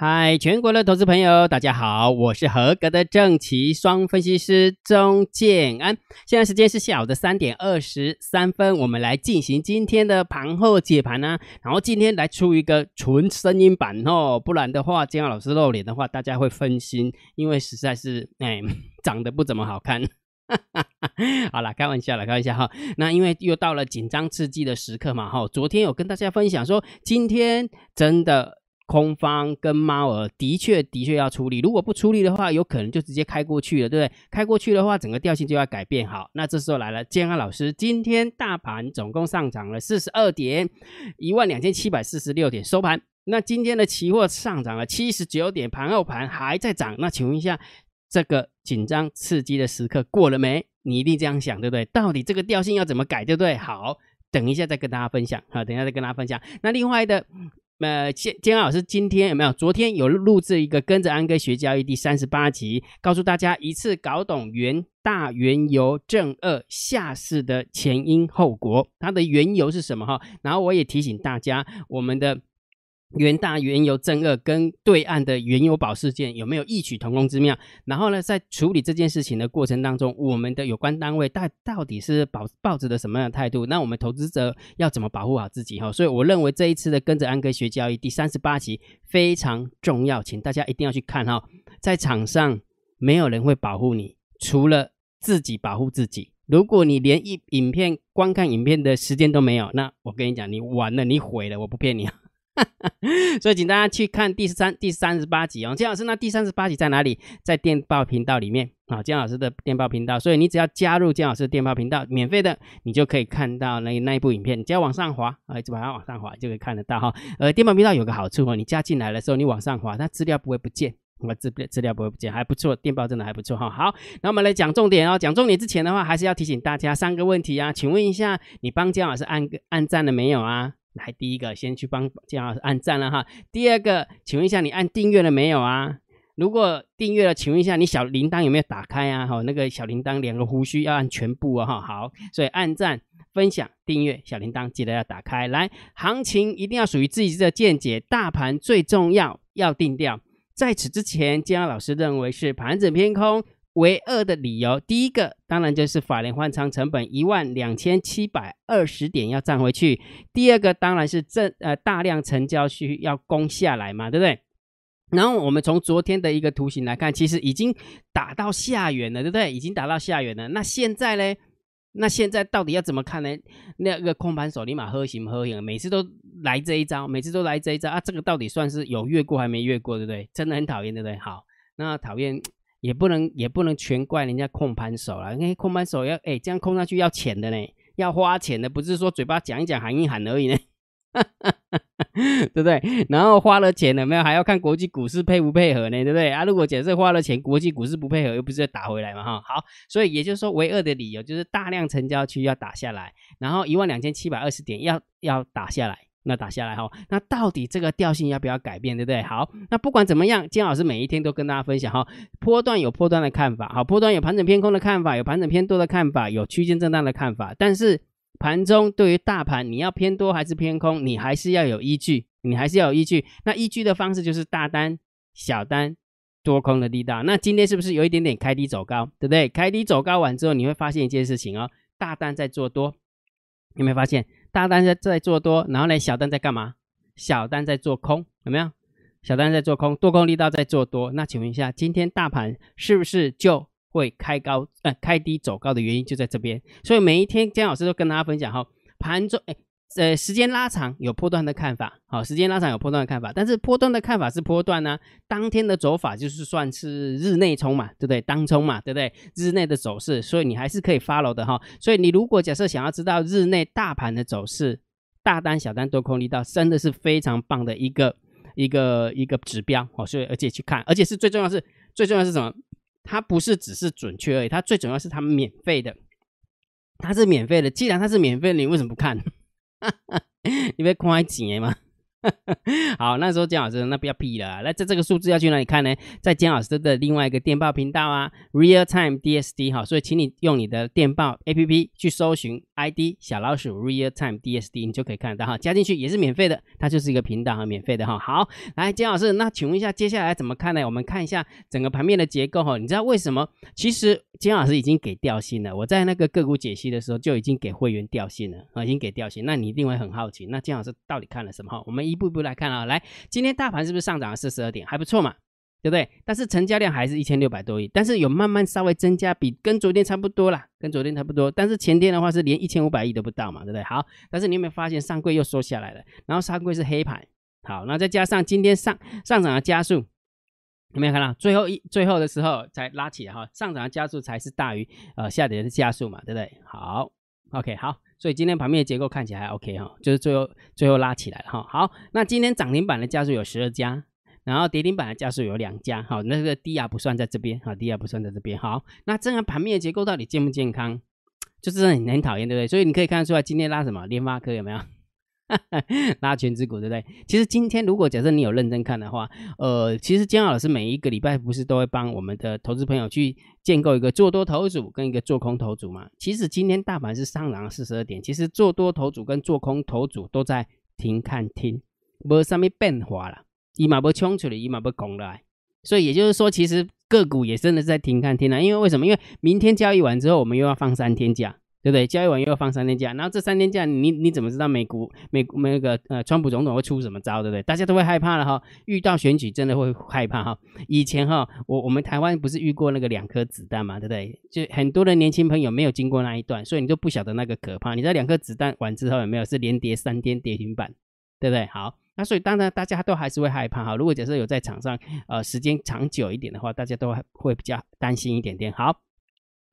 嗨，全国的投资朋友，大家好，我是合格的正奇双分析师钟建安。现在时间是下午的三点二十三分，我们来进行今天的盘后解盘呢。然后今天来出一个纯声音版哦，不然的话，建安老师露脸的话，大家会分心，因为实在是哎长得不怎么好看。好了，开玩笑了，开玩笑哈。那因为又到了紧张刺激的时刻嘛哈。昨天有跟大家分享说，今天真的。空方跟猫儿的确的确要处理，如果不处理的话，有可能就直接开过去了，对不对？开过去的话，整个调性就要改变好。那这时候来了，建安老师，今天大盘总共上涨了四十二点，一万两千七百四十六点收盘。那今天的期货上涨了七十九点，盘后盘还在涨。那请问一下，这个紧张刺激的时刻过了没？你一定这样想，对不对？到底这个调性要怎么改，对不对？好，等一下再跟大家分享。好，等一下再跟大家分享。那另外的。那，建建安老师今天有没有？昨天有录制一个跟着安哥学交易第三十八集，告诉大家一次搞懂原大原油正二下市的前因后果，它的缘由是什么哈？然后我也提醒大家，我们的。元大原油正二跟对岸的原油宝事件有没有异曲同工之妙？然后呢，在处理这件事情的过程当中，我们的有关单位到到底是保抱着的什么样的态度？那我们投资者要怎么保护好自己？哈，所以我认为这一次的跟着安哥学交易第三十八集非常重要，请大家一定要去看哈。在场上没有人会保护你，除了自己保护自己。如果你连一影片观看影片的时间都没有，那我跟你讲，你完了，你毁了，我不骗你。所以，请大家去看第三第三十八集哦。姜老师，那第三十八集在哪里？在电报频道里面啊，姜老师的电报频道。所以，你只要加入姜老师的电报频道，免费的，你就可以看到那那一部影片。你只要往上滑啊，一直把它往上滑，就可以看得到哈。呃，电报频道有个好处哦，你加进来的时候，你往上滑，它资料不会不见，我资资料不会不见，还不错。电报真的还不错哈。好，那我们来讲重点哦。讲重点之前的话，还是要提醒大家三个问题啊。请问一下，你帮姜老师按个按赞了没有啊？来，第一个先去帮姜老师按赞了哈。第二个，请问一下你按订阅了没有啊？如果订阅了，请问一下你小铃铛有没有打开啊？哈，那个小铃铛两个胡须要按全部啊哈。好，所以按赞、分享、订阅小铃铛记得要打开。来，行情一定要属于自己的见解，大盘最重要要定调。在此之前，姜老师认为是盘整偏空。为二的理由，第一个当然就是法联换仓成本一万两千七百二十点要涨回去，第二个当然是这呃大量成交需要攻下来嘛，对不对？然后我们从昨天的一个图形来看，其实已经打到下缘了，对不对？已经打到下缘了。那现在呢？那现在到底要怎么看呢？那个空盘手立马喝行喝行，每次都来这一招，每次都来这一招啊！这个到底算是有越过还没越过，对不对？真的很讨厌，对不对？好，那讨厌。也不能也不能全怪人家控盘手了，因为控盘手要哎这样控上去要钱的呢，要花钱的，不是说嘴巴讲一讲喊一喊而已呢，对不对？然后花了钱了没有，还要看国际股市配不配合呢，对不对？啊，如果假设花了钱，国际股市不配合，又不是打回来嘛哈。好，所以也就是说，唯二的理由就是大量成交区要打下来，然后一万两千七百二十点要要打下来。那打下来哈，那到底这个调性要不要改变，对不对？好，那不管怎么样，金老师每一天都跟大家分享哈，波段有波段的看法，好，波段有盘整偏空的看法，有盘整偏多的看法，有区间震荡的看法。但是盘中对于大盘，你要偏多还是偏空，你还是要有依据，你还是要有依据。那依据的方式就是大单、小单、多空的力道。那今天是不是有一点点开低走高，对不对？开低走高完之后，你会发现一件事情哦，大单在做多，有没有发现？大单在在做多，然后呢，小单在干嘛？小单在做空，有没有？小单在做空，多空力道在做多。那请问一下，今天大盘是不是就会开高？呃，开低走高的原因就在这边。所以每一天姜老师都跟大家分享哈，盘中哎。呃，时间拉长有波段的看法，好，时间拉长有波段的看法，但是波段的看法是波段呢，当天的走法就是算是日内冲嘛，对不对？当冲嘛，对不对？日内的走势，所以你还是可以 follow 的哈。所以你如果假设想要知道日内大盘的走势，大单、小单、多空力道，真的是非常棒的一个一个一个指标哦。所以而且去看，而且是最重要是最重要是什么？它不是只是准确而已，它最重要是它免费的，它是免费的。既然它是免费，你为什么不看？你被看钱吗？好，那时候姜老师那不要屁了。那在这个数字要去哪里看呢？在姜老师的另外一个电报频道啊，Real Time DSD 哈。所以请你用你的电报 APP 去搜寻 ID 小老鼠 Real Time DSD，你就可以看得到哈，加进去也是免费的，它就是一个频道哈，免费的哈。好，来金老师，那请问一下，接下来怎么看呢？我们看一下整个盘面的结构哈，你知道为什么？其实金老师已经给调性了，我在那个个股解析的时候就已经给会员调性了啊，已经给调性。那你一定会很好奇，那金老师到底看了什么哈？我们一步一步来看啊，来，今天大盘是不是上涨了四十二点，还不错嘛？对不对？但是成交量还是一千六百多亿，但是有慢慢稍微增加，比跟昨天差不多啦，跟昨天差不多。但是前天的话是连一千五百亿都不到嘛，对不对？好，但是你有没有发现上柜又缩下来了？然后上柜是黑盘，好，那再加上今天上上涨的加速，有没有看到？最后一最后的时候才拉起来哈，上涨的加速才是大于呃下跌的加速嘛，对不对？好，OK，好，所以今天盘面的结构看起来还 OK 哈，就是最后最后拉起来了哈。好，那今天涨停板的加速有十二家。然后跌停板的家数有两家，好，那个低压不算在这边，好，低压不算在这边，好，那这样盘面的结构到底健不健康，就是很很讨厌，对不对？所以你可以看得出来，今天拉什么？联发科有没有？拉全指股，对不对？其实今天如果假设你有认真看的话，呃，其实姜老师每一个礼拜不是都会帮我们的投资朋友去建构一个做多头组跟一个做空头组嘛？其实今天大盘是上涨四十二点，其实做多头组跟做空头组都在停看听，没什么变化了。一马不冲出来，一马不拱来，所以也就是说，其实个股也真的是在停看天了。因为为什么？因为明天交易完之后，我们又要放三天假，对不对？交易完又要放三天假，然后这三天假，你你怎么知道美股美那个呃，川普总统会出什么招，对不对？大家都会害怕了哈。遇到选举真的会害怕哈。以前哈，我我们台湾不是遇过那个两颗子弹嘛，对不对？就很多的年轻朋友没有经过那一段，所以你就不晓得那个可怕。你知道两颗子弹完之后有没有是连跌三天跌停板，对不对？好。那所以当然大家都还是会害怕哈。如果假设有在场上呃时间长久一点的话，大家都会比较担心一点点。好，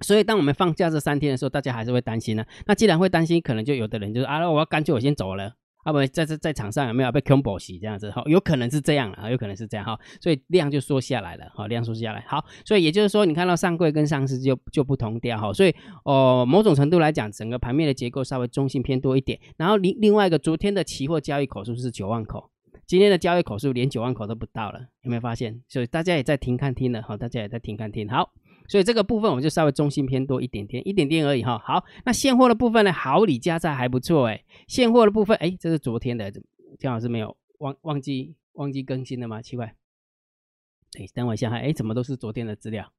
所以当我们放假这三天的时候，大家还是会担心呢。那既然会担心，可能就有的人就是啊，我要干脆我先走了。啊不，在在在场上有没有被 combo 洗这样子哈？有可能是这样了啊，有可能是这样哈，所以量就缩下来了哈，量缩下来。好，所以也就是说，你看到上柜跟上市就就不同调哈，所以哦，某种程度来讲，整个盘面的结构稍微中性偏多一点。然后另另外一个，昨天的期货交易口数是九万口，今天的交易口数连九万口都不到了，有没有发现？所以大家也在停看听了哈，大家也在停看听。好。所以这个部分我们就稍微中性偏多一点点，一点点而已哈。好，那现货的部分呢？好礼加在还不错哎。现货的部分，哎，这是昨天的，姜老师没有忘忘记忘记更新了吗？奇怪。哎，等我一下哈。哎，怎么都是昨天的资料？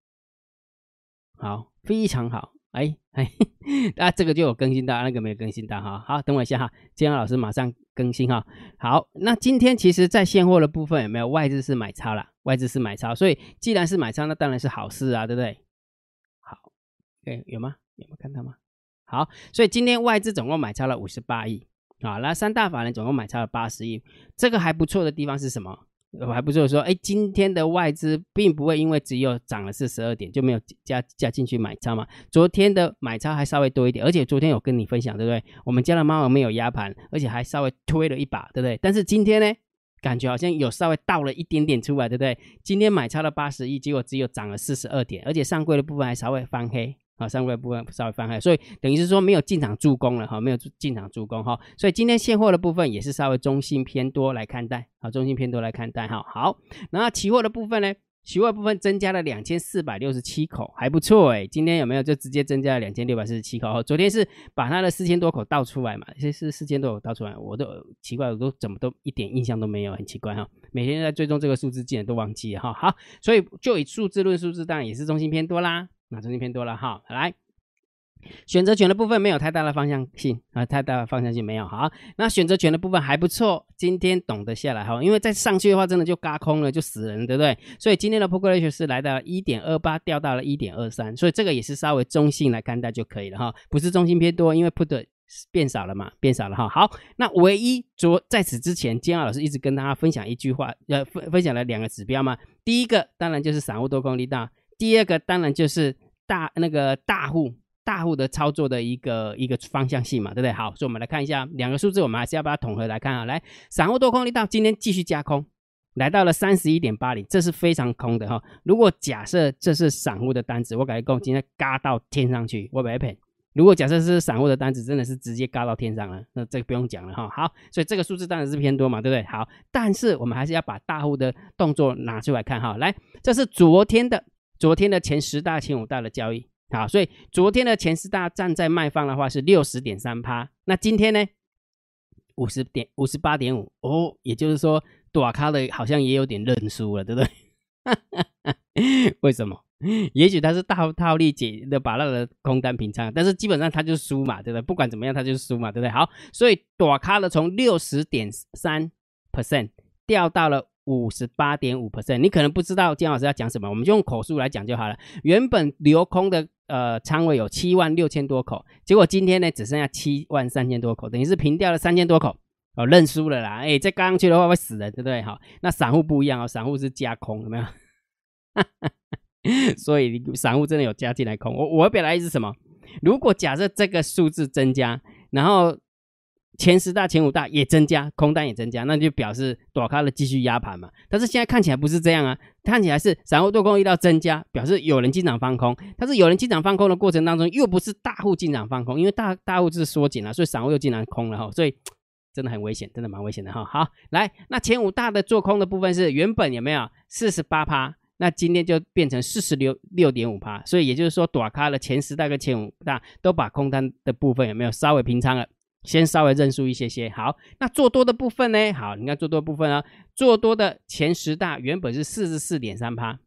好，非常好。哎哎，那 这个就有更新到，那个没有更新到哈。好，等我一下哈。姜老师马上更新哈。好，那今天其实在现货的部分有没有外资是买超了？外资是买超，所以既然是买超，那当然是好事啊，对不对？好，哎，有吗？有没有看到吗？好，所以今天外资总共买超了五十八亿，啊，那三大法人总共买超了八十亿，这个还不错的地方是什么？还不错，说，哎，今天的外资并不会因为只有涨了四十二点就没有加加进去买超嘛？昨天的买超还稍微多一点，而且昨天有跟你分享，对不对？我们家的猫没有压盘，而且还稍微推了一把，对不对？但是今天呢？感觉好像有稍微倒了一点点出来，对不对？今天买超了八十亿，结果只有涨了四十二点，而且上柜的部分还稍微翻黑啊，上柜部分稍微翻黑，所以等于是说没有进场助攻了哈，没有进场助攻哈，所以今天现货的部分也是稍微中性偏多来看待，好，中性偏多来看待哈，好，然后期货的部分呢？期货部分增加了两千四百六十七口，还不错哎。今天有没有就直接增加了两千六百四十七口？昨天是把它的四千多口倒出来嘛？这是四千多口倒出来，我都奇怪，我都怎么都一点印象都没有，很奇怪哈。每天在追踪这个数字，竟然都忘记了哈。好，所以就以数字论数字，当然也是中心偏多啦，那中心偏多了哈。来。选择权的部分没有太大的方向性啊，太大的方向性没有好。那选择权的部分还不错，今天懂得下来哈，因为再上去的话，真的就嘎空了，就死人，对不对？所以今天的 p o k ratio 是来到一点二八，掉到了一点二三，所以这个也是稍微中性来看待就可以了哈，不是中性偏多，因为 put 变少了嘛，变少了哈。好，那唯一昨在此之前，金浩老师一直跟大家分享一句话，呃，分分享了两个指标嘛，第一个当然就是散户多空力大，第二个当然就是大那个大户。大户的操作的一个一个方向性嘛，对不对？好，所以我们来看一下两个数字，我们还是要把它统合来看啊。来，散户多空力道今天继续加空，来到了三十一点八零，这是非常空的哈。如果假设这是散户的单子，我感觉够今天嘎到天上去，我不赔。如果假设是散户的单子，真的是直接嘎到天上了，那这个不用讲了哈。好，所以这个数字当然是偏多嘛，对不对？好，但是我们还是要把大户的动作拿出来看哈。来，这是昨天的昨天的前十大、前五大的交易。好，所以昨天的前十大站在卖方的话是六十点三趴，那今天呢五十点五十八点五哦，也就是说短卡的好像也有点认输了，对不对？为什么？也许他是大套利解的把那个空单平仓，但是基本上他就输嘛，对不对？不管怎么样，他就输嘛，对不对？好，所以短卡的从六十点三 percent 掉到了五十八点五 percent。你可能不知道姜老师要讲什么，我们就用口述来讲就好了。原本留空的呃仓位有七万六千多口，结果今天呢只剩下七万三千多口，等于是平掉了三千多口哦，认输了啦。哎，再刚上去的话会死人，对不对？好，那散户不一样哦，散户是加空，有没有？所以散户真的有加进来空，我我表达意思什么？如果假设这个数字增加，然后前十大、前五大也增加，空单也增加，那就表示躲开了继续压盘嘛。但是现在看起来不是这样啊，看起来是散户多空遇到增加，表示有人进场放空。但是有人进场放空的过程当中，又不是大户进场放空，因为大大户是缩紧了，所以散户又进场空了哈，所以真的很危险，真的蛮危险的哈。好，来，那前五大的做空的部分是原本有没有四十八趴？那今天就变成四十六六点五趴，所以也就是说，短咖的前十大跟前五大都把空单的部分有没有稍微平仓了？先稍微认输一些些。好，那做多的部分呢？好，你看做多部分啊，做多的前十大原本是四十四点三趴，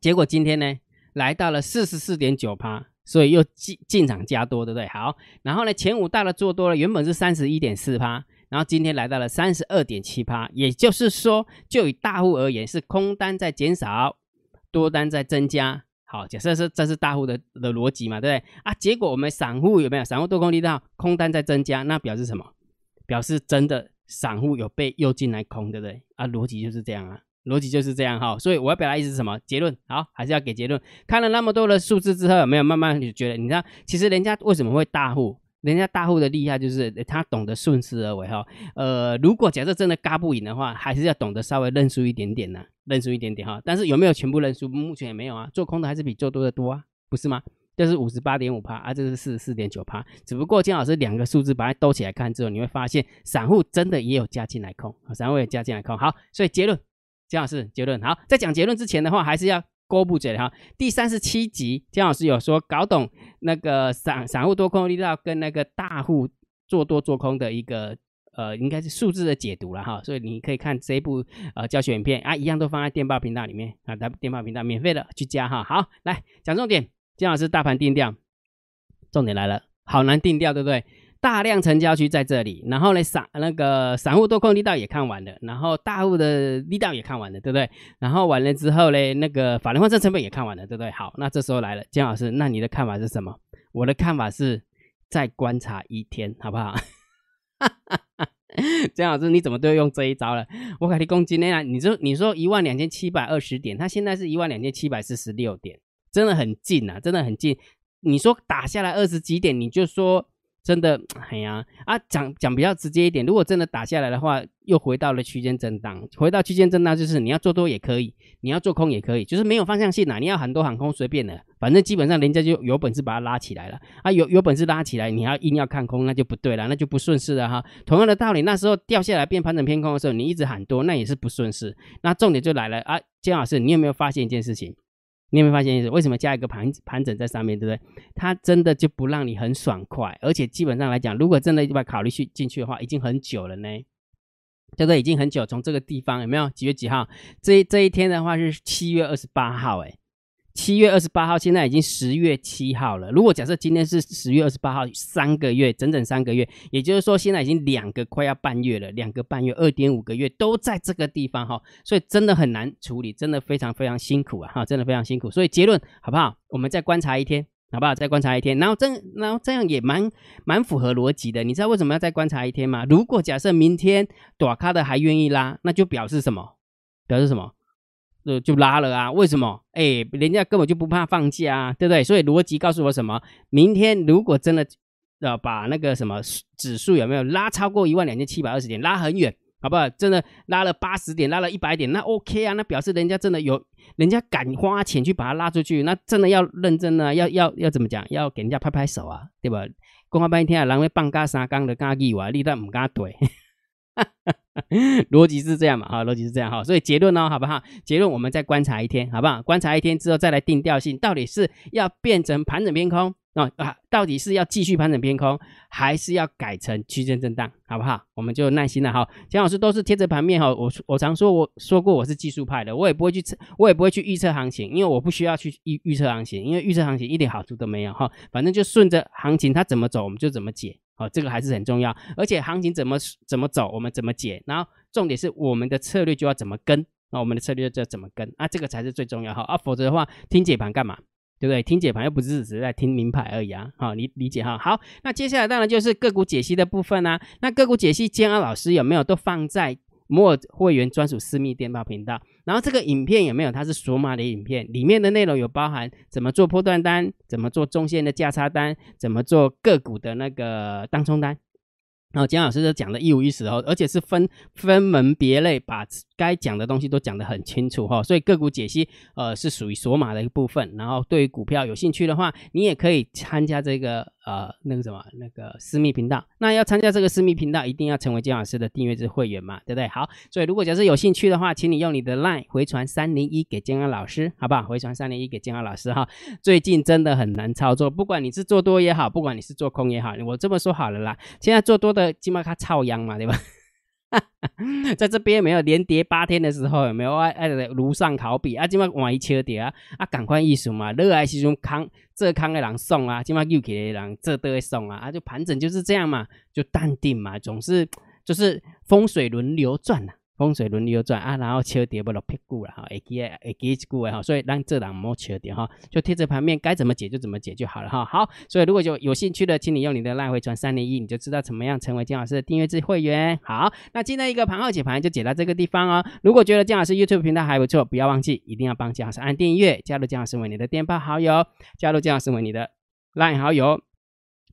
结果今天呢来到了四十四点九趴，所以又进进场加多，对不对？好，然后呢前五大的做多了，原本是三十一点四趴。然后今天来到了三十二点七八，也就是说，就以大户而言，是空单在减少，多单在增加。好，假设是这是大户的的逻辑嘛，对不对？啊，结果我们散户有没有散户多空力道，空单在增加，那表示什么？表示真的散户有被诱进来空，对不对？啊，逻辑就是这样啊，逻辑就是这样哈。所以我要表达意思是什么？结论好，还是要给结论。看了那么多的数字之后，有没有慢慢就觉得，你知道，其实人家为什么会大户？人家大户的厉害就是他懂得顺势而为哈，呃，如果假设真的嘎不赢的话，还是要懂得稍微认输一点点呢，认输一点点哈。但是有没有全部认输？目前也没有啊，做空的还是比做多的多啊，不是吗？这是五十八点五趴啊，这是四十四点九趴，只不过金老师两个数字把它兜起来看之后，你会发现散户真的也有加进来空，散户也加进来空。好，所以结论，金老师结论好，在讲结论之前的话，还是要。勾布嘴哈，第三十七集姜老师有说搞懂那个散散户多空力道跟那个大户做多做空的一个呃，应该是数字的解读了哈，所以你可以看这一部呃教学影片啊，一样都放在电报频道里面啊，电报频道免费的去加哈。好，来讲重点，姜老师大盘定调，重点来了，好难定调，对不对？大量成交区在这里，然后呢散那个散户多空力道也看完了，然后大户的力道也看完了，对不对？然后完了之后呢，那个法人换证成本也看完了，对不对？好，那这时候来了，姜老师，那你的看法是什么？我的看法是再观察一天，好不好？姜老师，你怎么都要用这一招了？我感觉攻击那样，你说你说一万两千七百二十点，它现在是一万两千七百四十六点，真的很近啊，真的很近。你说打下来二十几点，你就说。真的，哎呀，啊，讲讲比较直接一点，如果真的打下来的话，又回到了区间震荡，回到区间震荡就是你要做多也可以，你要做空也可以，就是没有方向性呐，你要喊多喊空随便的，反正基本上人家就有本事把它拉起来了，啊，有有本事拉起来，你要硬要看空，那就不对了，那就不顺势了哈。同样的道理，那时候掉下来变盘整偏空的时候，你一直喊多，那也是不顺势。那重点就来了啊，姜老师，你有没有发现一件事情？你有没有发现意思？为什么加一个盘盘整在上面，对不对？它真的就不让你很爽快，而且基本上来讲，如果真的把考虑去进去的话，已经很久了呢，这个？已经很久，从这个地方有没有？几月几号？这这一天的话是七月二十八号，哎。七月二十八号，现在已经十月七号了。如果假设今天是十月二十八号，三个月，整整三个月，也就是说现在已经两个快要半月了，两个半月，二点五个月都在这个地方哈，所以真的很难处理，真的非常非常辛苦啊哈，真的非常辛苦。所以结论好不好？我们再观察一天，好不好？再观察一天，然后这然后这样也蛮蛮符合逻辑的。你知道为什么要再观察一天吗？如果假设明天短咖的还愿意拉，那就表示什么？表示什么？就就拉了啊？为什么？哎，人家根本就不怕放假啊，对不对？所以逻辑告诉我什么？明天如果真的要把那个什么指数有没有拉超过一万两千七百二十点，拉很远，好不好？真的拉了八十点，拉了一百点，那 OK 啊？那表示人家真的有，人家敢花钱去把它拉出去，那真的要认真啊，要要要怎么讲？要给人家拍拍手啊，对吧？公话半天啊，人为半嘎三缸的嘎几哇，你都唔敢对。逻辑是这样嘛？哈，逻辑是这样哈，所以结论呢，好不好？结论我们再观察一天，好不好？观察一天之后再来定调性，到底是要变成盘整偏空啊啊？到底是要继续盘整偏空，还是要改成区间震荡，好不好？我们就耐心的哈。姜老师都是贴着盘面哈，我我常说我说过我是技术派的，我也不会去测，我也不会去预测行情，因为我不需要去预预测行情，因为预测行情一点好处都没有哈。反正就顺着行情它怎么走，我们就怎么解。哦，这个还是很重要，而且行情怎么怎么走，我们怎么解，然后重点是我们的策略就要怎么跟，那我们的策略就要怎么跟，啊，这个才是最重要哈，啊，否则的话听解盘干嘛，对不对？听解盘又不是只是在听名牌而已啊，好，理理解哈。好，那接下来当然就是个股解析的部分啦，那个股解析建安老师有没有都放在？摩尔会员专属私密电报频道，然后这个影片有没有？它是索马的影片，里面的内容有包含怎么做破断单，怎么做中线的价差单，怎么做个股的那个当冲单。然后姜老师都讲的一五一十哦，而且是分分门别类，把该讲的东西都讲得很清楚哈。所以个股解析呃是属于索马的一部分。然后对于股票有兴趣的话，你也可以参加这个。呃，那个什么，那个私密频道，那要参加这个私密频道，一定要成为姜老师的订阅制会员嘛，对不对？好，所以如果假设有兴趣的话，请你用你的 LINE 回传三零一给姜安老师，好不好？回传三零一给姜安老师哈。最近真的很难操作，不管你是做多也好，不管你是做空也好，我这么说好了啦，现在做多的起码它超阳嘛，对吧？在这边没有连跌八天的时候，有没有爱爱炉上烤比啊？今晚万一车跌啊，啊，赶快艺术嘛，热爱时阵康这康的人送啊，今晚又给的人这都会送啊，啊，就盘整就是这样嘛，就淡定嘛，总是就是风水轮流转呐。风水轮流转啊，然后切跌不落屁股了哈，会记会记一句哈，所以让这档莫切跌哈，就贴着盘面该怎么解就怎么解就好了哈。好，所以如果有有兴趣的，请你用你的赖回传三零一，你就知道怎么样成为姜老师的订阅制会员。好，那今天一个盘后解盘就解到这个地方哦。如果觉得姜老师 YouTube 频道还不错，不要忘记一定要帮姜老师按订阅，加入姜老师为你的电报好友，加入姜老师为你的赖好友。